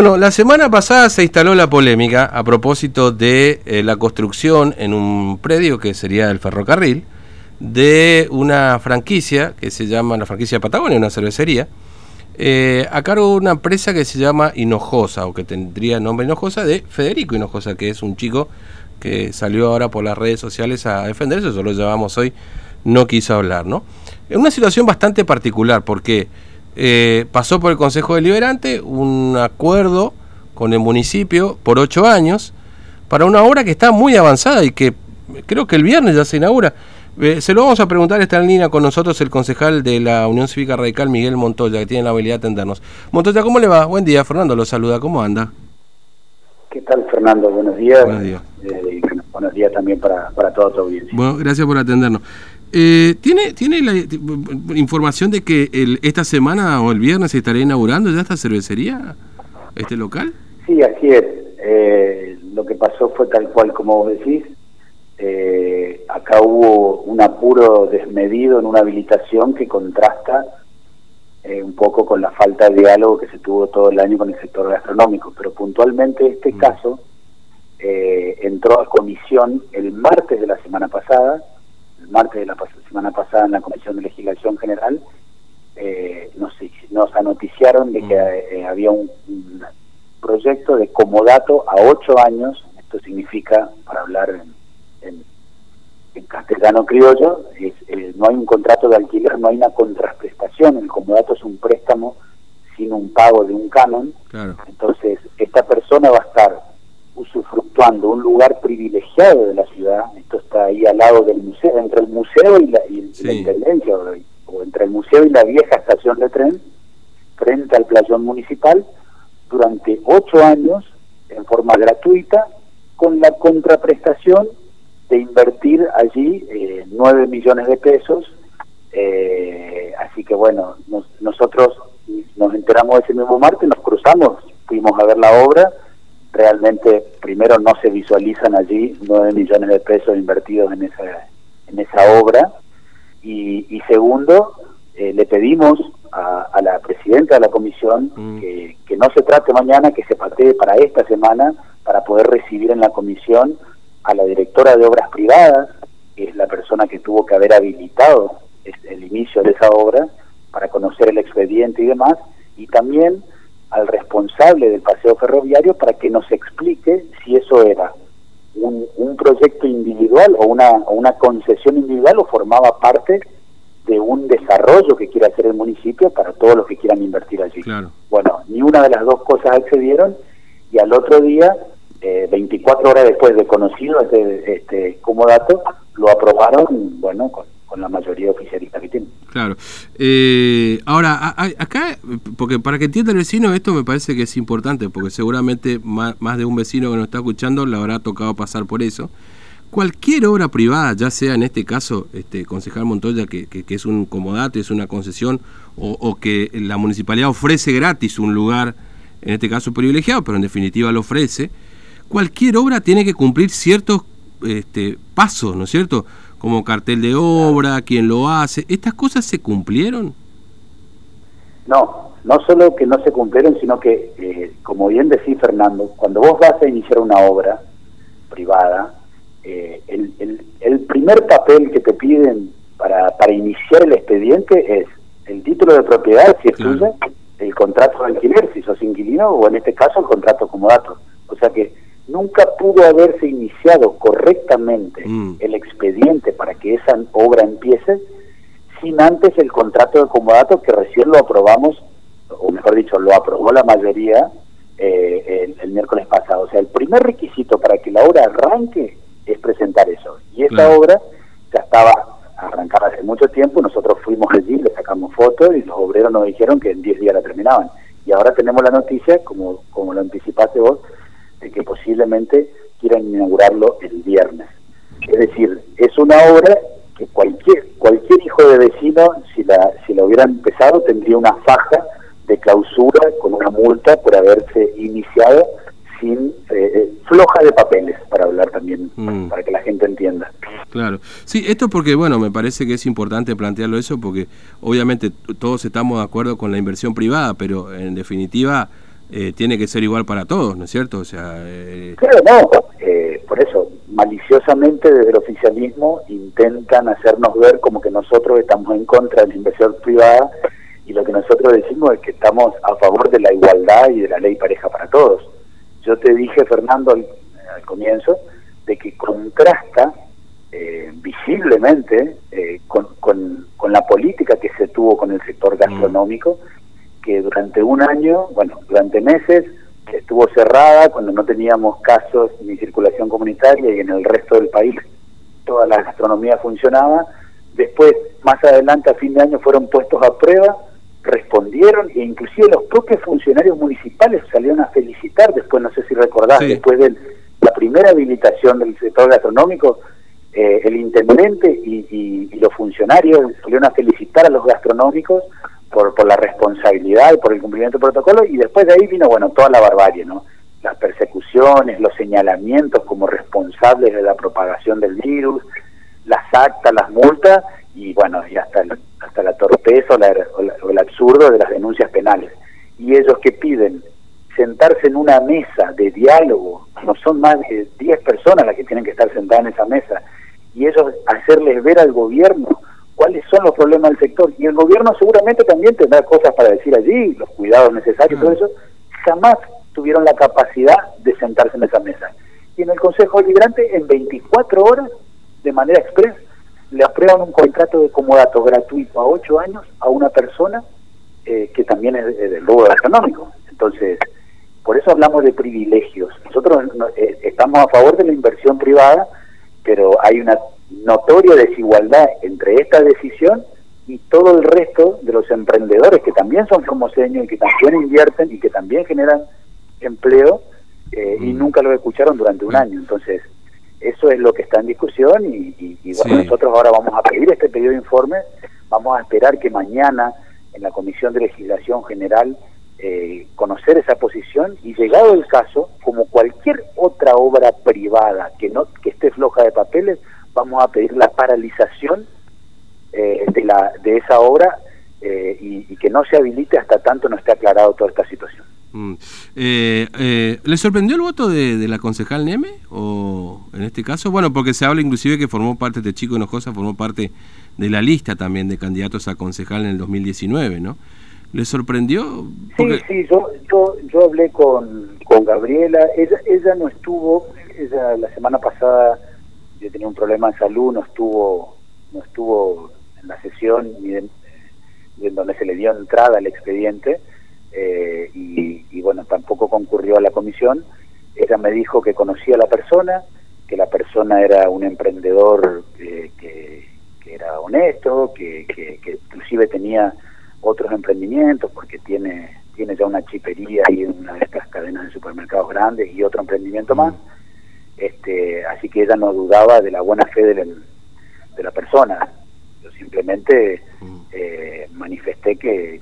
Bueno, la semana pasada se instaló la polémica a propósito de eh, la construcción en un predio que sería el ferrocarril de una franquicia que se llama la franquicia Patagonia, una cervecería, eh, a cargo de una empresa que se llama Hinojosa o que tendría nombre Hinojosa de Federico Hinojosa, que es un chico que salió ahora por las redes sociales a defenderse, eso lo llevamos hoy, no quiso hablar, ¿no? Una situación bastante particular porque eh, pasó por el Consejo Deliberante un acuerdo con el municipio por ocho años para una obra que está muy avanzada y que creo que el viernes ya se inaugura. Eh, se lo vamos a preguntar, está en línea con nosotros el concejal de la Unión Cívica Radical, Miguel Montoya, que tiene la habilidad de atendernos. Montoya, ¿cómo le va? Buen día, Fernando lo saluda, ¿cómo anda? ¿Qué tal, Fernando? Buenos días. Buenos días. Eh, buenos días también para, para toda tu audiencia. Bueno, gracias por atendernos. Eh, ¿Tiene, ¿Tiene la información de que el, esta semana o el viernes se estaría inaugurando ya esta cervecería, este local? Sí, así es. Eh, lo que pasó fue tal cual como vos decís. Eh, acá hubo un apuro desmedido en una habilitación que contrasta eh, un poco con la falta de diálogo que se tuvo todo el año con el sector gastronómico. Pero puntualmente este mm. caso entró a comisión el martes de la semana pasada martes de la semana pasada en la Comisión de Legislación General, eh, nos, nos anoticiaron de que mm. eh, había un, proyecto de comodato a ocho años, esto significa, para hablar en, en, castellano criollo, eh, no hay un contrato de alquiler, no hay una contraprestación, el comodato es un préstamo sin un pago de un canon, entonces esta persona va a estar usufructuando un lugar privilegiado de la ciudad, está ahí al lado del museo, entre el museo y la, intendencia, o, entre el museo y la vieja estación de tren, frente al playón municipal, durante ocho años, en forma gratuita, con la contraprestación de invertir allí eh, nueve millones de pesos. Eh, así que bueno, nosotros nos enteramos ese mismo martes, nos cruzamos, fuimos a ver la obra realmente primero no se visualizan allí nueve millones de pesos invertidos en esa en esa obra y, segundo eh, le pedimos a, la presidenta de la comisión mm. que, que, no se trate mañana que se patee para esta semana para poder recibir en la comisión a la directora de obras privadas que es la persona que tuvo que haber habilitado el inicio de esa obra para conocer el expediente y demás y también al responsable del paseo ferroviario para que nos explique si eso era un, un proyecto individual o una, una concesión individual o formaba parte de un desarrollo que quiere hacer el municipio para todos los que quieran invertir allí. Bueno, ni una de las dos cosas accedieron y al otro día, eh, 24 horas después de conocido este, este como dato, lo aprobaron, bueno, con, con la mayoría oficialista que tiene. Claro. Eh, ahora, acá, porque para que entienda el vecino, esto me parece que es importante, porque seguramente más, de un vecino que nos está escuchando le habrá tocado pasar por eso. Cualquier obra privada, ya sea en este caso, este concejal Montoya, que, que, es un comodato, es una concesión, o, que la municipalidad ofrece gratis un lugar, en este caso privilegiado, pero en definitiva lo ofrece, cualquier obra tiene que cumplir ciertos este, pasos, ¿no es cierto? Como cartel de obra, quién lo hace. ¿Estas cosas se cumplieron? No, no solo que no se cumplieron, sino que, eh, como bien decía Fernando, cuando vos vas a iniciar una obra privada, eh, el, el, primer papel que te piden para, para iniciar el expediente es el título de propiedad, si es tuya, el contrato de alquiler, si sos inquilino, o en este caso el contrato como dato. O sea que nunca pudo haberse iniciado correctamente mm. el expediente para que esa obra empiece sin antes el contrato de comodato que recién lo aprobamos, o mejor dicho, lo aprobó la mayoría eh, el, miércoles pasado. O sea, el primer requisito para que la obra arranque es presentar eso. Y esa obra ya estaba arrancada hace mucho tiempo, nosotros fuimos allí, le sacamos fotos y los obreros nos dijeron que en 10 días la terminaban. Y ahora tenemos la noticia, como, como lo anticipaste vos, de que posiblemente quieran inaugurarlo el viernes. Es decir, es una obra que cualquier cualquier hijo de vecino, si la si la hubieran empezado, tendría una faja de clausura con una multa por haberse iniciado sin eh, eh, floja de papeles, para hablar también, mm. para que la gente entienda. Claro. Sí, esto porque, bueno, me parece que es importante plantearlo eso, porque obviamente todos estamos de acuerdo con la inversión privada, pero en definitiva eh, tiene que ser igual para todos, ¿no es cierto? O sea, eh... Claro, no, eh, por eso, maliciosamente desde el oficialismo intentan hacernos ver como que nosotros estamos en contra de la inversión privada y lo que nosotros decimos es que estamos a favor de la igualdad y de la ley pareja para todos. Yo te dije, Fernando, al, comienzo, de que contrasta eh, visiblemente con, con, con, la política que se tuvo con el sector mm. Que durante un año, bueno, durante meses, estuvo cerrada cuando no teníamos casos ni circulación comunitaria y en el resto del país toda la gastronomía funcionaba. Después, más adelante, a fin de año, fueron puestos a prueba, respondieron e inclusive los propios funcionarios municipales salieron a felicitar, después no sé si recordás, después de la primera habilitación del sector gastronómico, eh, el intendente y, y los funcionarios salieron a felicitar a los gastronómicos por, por la responsabilidad y por el cumplimiento del protocolo, y después de ahí vino, bueno, toda la barbarie, ¿no? Las persecuciones, los señalamientos como responsables de la propagación del virus, las actas, las multas, y bueno, y hasta, hasta la torpeza o, el absurdo de las denuncias penales. Y ellos que piden sentarse en una mesa de diálogo, no son más de 10 personas las que tienen que estar sentadas en esa mesa, y ellos hacerles ver al gobierno cuáles son los problemas del sector. Y el gobierno seguramente también tendrá cosas para decir allí, los cuidados necesarios, todo mm. eso. Jamás tuvieron la capacidad de sentarse en esa mesa. Y en el Consejo Deliberante, en 24 horas, de manera express, le aprueban un contrato de comodato gratuito a 8 años a una persona eh, que también es, del rubro económico. Entonces, por eso hablamos de privilegios. Nosotros eh, estamos a favor de la inversión privada, pero hay una notoria desigualdad entre esta decisión y todo el resto de los emprendedores que también son formoseños y que también invierten y que también generan empleo eh, y mm. nunca lo escucharon durante un mm. año. Entonces, eso es lo que está en discusión y, bueno, nosotros ahora vamos a pedir este pedido de informe, vamos a esperar que mañana en la Comisión de Legislación General eh, conocer esa posición y llegado el caso, como cualquier otra obra privada que no que esté floja de papeles, vamos a pedir la paralización eh, de, la, de esa obra eh, y, que no se habilite hasta tanto no esté aclarado toda esta situación. Mm. Eh, ¿Le sorprendió el voto de, la concejal Neme? ¿O en este caso? Bueno, porque se habla inclusive que formó parte de Chico Hinojosa, formó parte de la lista también de candidatos a concejal en el 2019, ¿no? ¿Le sorprendió? Sí, sí, yo, yo, yo hablé con, con Gabriela, ella, ella no estuvo, ella la semana pasada yo tenía un problema de salud, no estuvo, no estuvo en la sesión ni en, donde se le dio entrada al expediente eh, y, bueno, tampoco concurrió a la comisión. Ella me dijo que conocía a la persona, que la persona era un emprendedor que, que, era honesto, que, que, inclusive tenía otros emprendimientos porque tiene tiene ya una chipería y una de estas cadenas de supermercados grandes y otro emprendimiento más así que ella no dudaba de la buena fe de, de la persona. Yo simplemente mm. eh, manifesté que,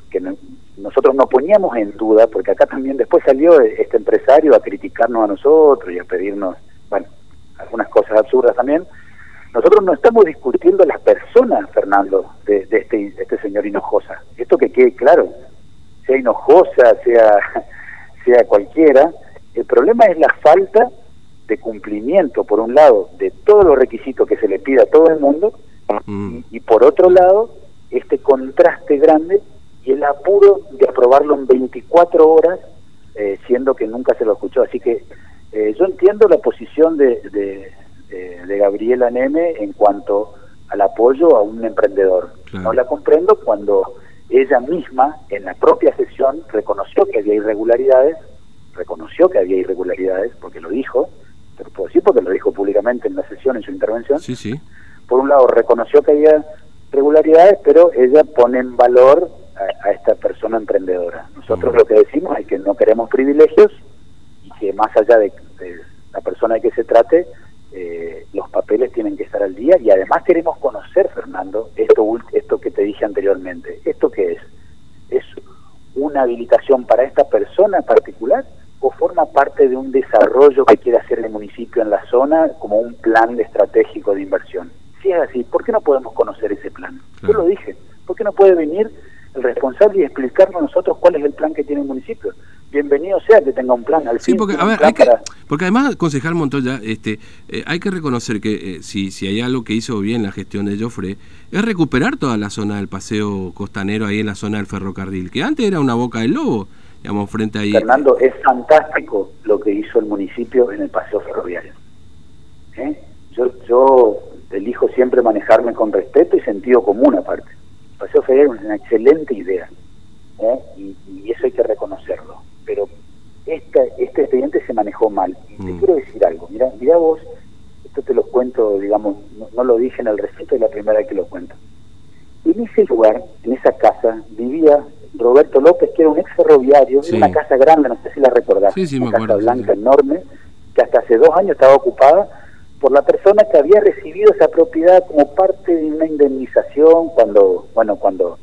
nosotros no poníamos en duda, porque acá también después salió este empresario a criticarnos a nosotros y a pedirnos, bueno, algunas cosas absurdas también. Nosotros no estamos discutiendo la persona, Fernando, de, de este, este señor Hinojosa. Esto que quede claro, sea Hinojosa, sea, sea cualquiera, el problema es la falta de cumplimiento, por un lado, de todos los requisitos que se le pide a todo el mundo, mm. y, por otro lado, este contraste grande y el apuro de aprobarlo en 24 horas, eh, siendo que nunca se lo escuchó. Así que eh, yo entiendo la posición de, de, de, Gabriela Neme en cuanto al apoyo a un emprendedor. No la comprendo cuando ella misma, en la propia sesión, reconoció que había irregularidades, reconoció que había irregularidades, porque lo dijo, pero puedo decir porque lo dijo públicamente en la sesión, en su intervención. Sí, sí. Por un lado, reconoció que había regularidades, pero ella pone en valor a, esta persona emprendedora. Nosotros lo que decimos es que no queremos privilegios y que más allá de, la persona de que se trate, eh, los papeles tienen que estar al día y además queremos conocer, Fernando, esto, esto que te dije anteriormente. ¿Esto qué es? ¿Es una habilitación para esta persona en particular? o forma parte de un desarrollo que como un plan estratégico de inversión. Si es así, ¿por qué no podemos conocer ese plan? Yo lo dije, ¿por qué no puede venir el responsable y explicarnos nosotros cuál es el plan que tiene el municipio? Bienvenido sea que tenga un plan. Al sí, porque, a ver, hay que, porque además, concejal Montoya, este, eh, hay que reconocer que eh, si, si hay algo que hizo bien la gestión de Joffre, es recuperar toda la zona del paseo costanero ahí en la zona del ferrocarril, que antes era una boca del lobo, digamos, frente ahí. Fernando, es fantástico lo que hizo el municipio en el paseo ferroviario. ¿Eh? Yo, yo elijo siempre manejarme con respeto y sentido común aparte. El paseo ferroviario es una excelente idea ¿eh? y, eso hay que reconocerlo. Pero este, este expediente se manejó mal. Y te mm. quiero decir algo, mira, mira vos, esto te lo cuento, digamos, no, lo dije en el recinto, es la primera vez que lo cuento. En ese lugar, en esa casa, vivía Roberto López, que era un ex ferroviario, en una casa grande, no sé si la recordás, una casa blanca enorme, que hasta hace dos años estaba ocupada por la persona que había recibido esa propiedad como parte de una indemnización cuando, bueno, cuando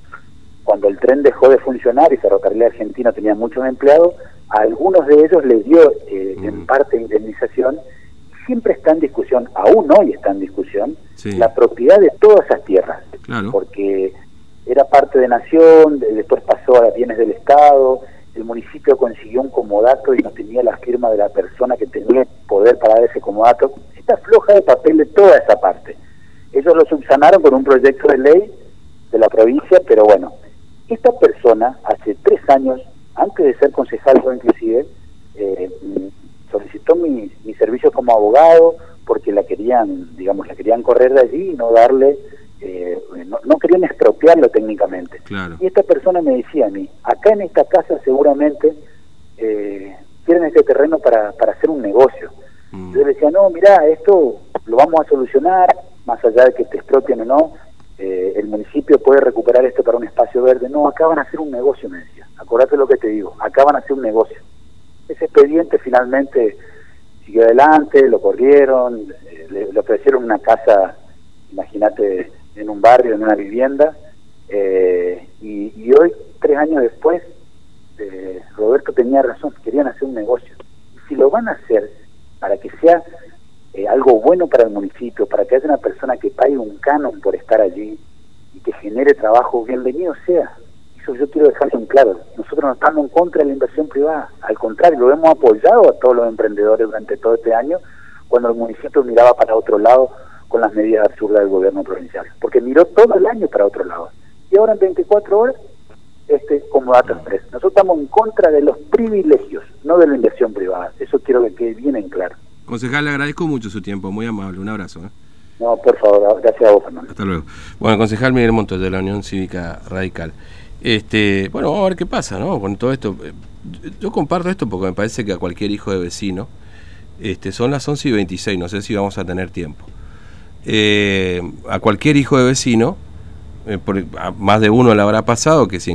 cuando el tren dejó de funcionar y Ferrocarril Argentino tenía muchos empleados, a algunos de ellos les dio eh, en mm. parte indemnización. Siempre está en discusión, aún hoy está en discusión, la propiedad de todas esas tierras. Porque era parte de Nación, después pasó a bienes del Estado, el municipio consiguió un comodato y no tenía la firma de la persona que tenía poder para dar ese comodato. Está floja de papel de toda esa parte. Ellos lo subsanaron con un proyecto de ley de la provincia, pero bueno, esta persona, hace tres años, antes de ser concejal inclusive, eh, solicitó mi, mi servicio como abogado porque la querían, digamos, la querían correr de allí y no darle, eh, no, querían expropiarlo técnicamente. Y esta persona me decía a mí, acá en esta casa seguramente eh, quieren este terreno para, para hacer un negocio. Mm. Yo le decía, no, mira, esto lo vamos a solucionar, más allá de que te expropien o no, eh, el municipio puede recuperar esto para un espacio verde. No, acá van a hacer un negocio, me decía. Acordate lo que te digo, acá van a hacer un negocio. Ese expediente finalmente siguió adelante, lo corrieron, eh, le, ofrecieron una casa, imagínate, en un barrio, en una vivienda, eh, y, hoy, tres años después, Roberto tenía razón, querían hacer un negocio. Si lo van a hacer para que sea eh, algo bueno para el municipio, para que haya una persona que pague un canon por estar allí y que genere trabajo, bienvenido sea. Eso yo quiero dejarlo en claro. Nosotros no estamos en contra de la inversión privada, al contrario, lo hemos apoyado a todos los emprendedores durante todo este año, cuando el municipio miraba para otro lado con las medidas absurdas del gobierno provincial, porque miró todo el año para otro lado. Y ahora en 24 horas, este como dato tres. Nosotros estamos en contra de los privilegios, no de la inversión privada. Eso quiero que quede bien en claro. Concejal, le agradezco mucho su tiempo, muy amable, un abrazo. ¿eh? No, por favor, gracias a vos, Fernando. Hasta luego. Bueno, concejal Miguel Montoya, de la Unión Cívica Radical. Este, bueno, vamos a ver qué pasa, ¿no? Con todo esto. Eh, yo comparto esto porque me parece que a cualquier hijo de vecino, este, son las 11 y 26, no sé si vamos a tener tiempo. Eh, a cualquier hijo de vecino, más de uno le habrá pasado que si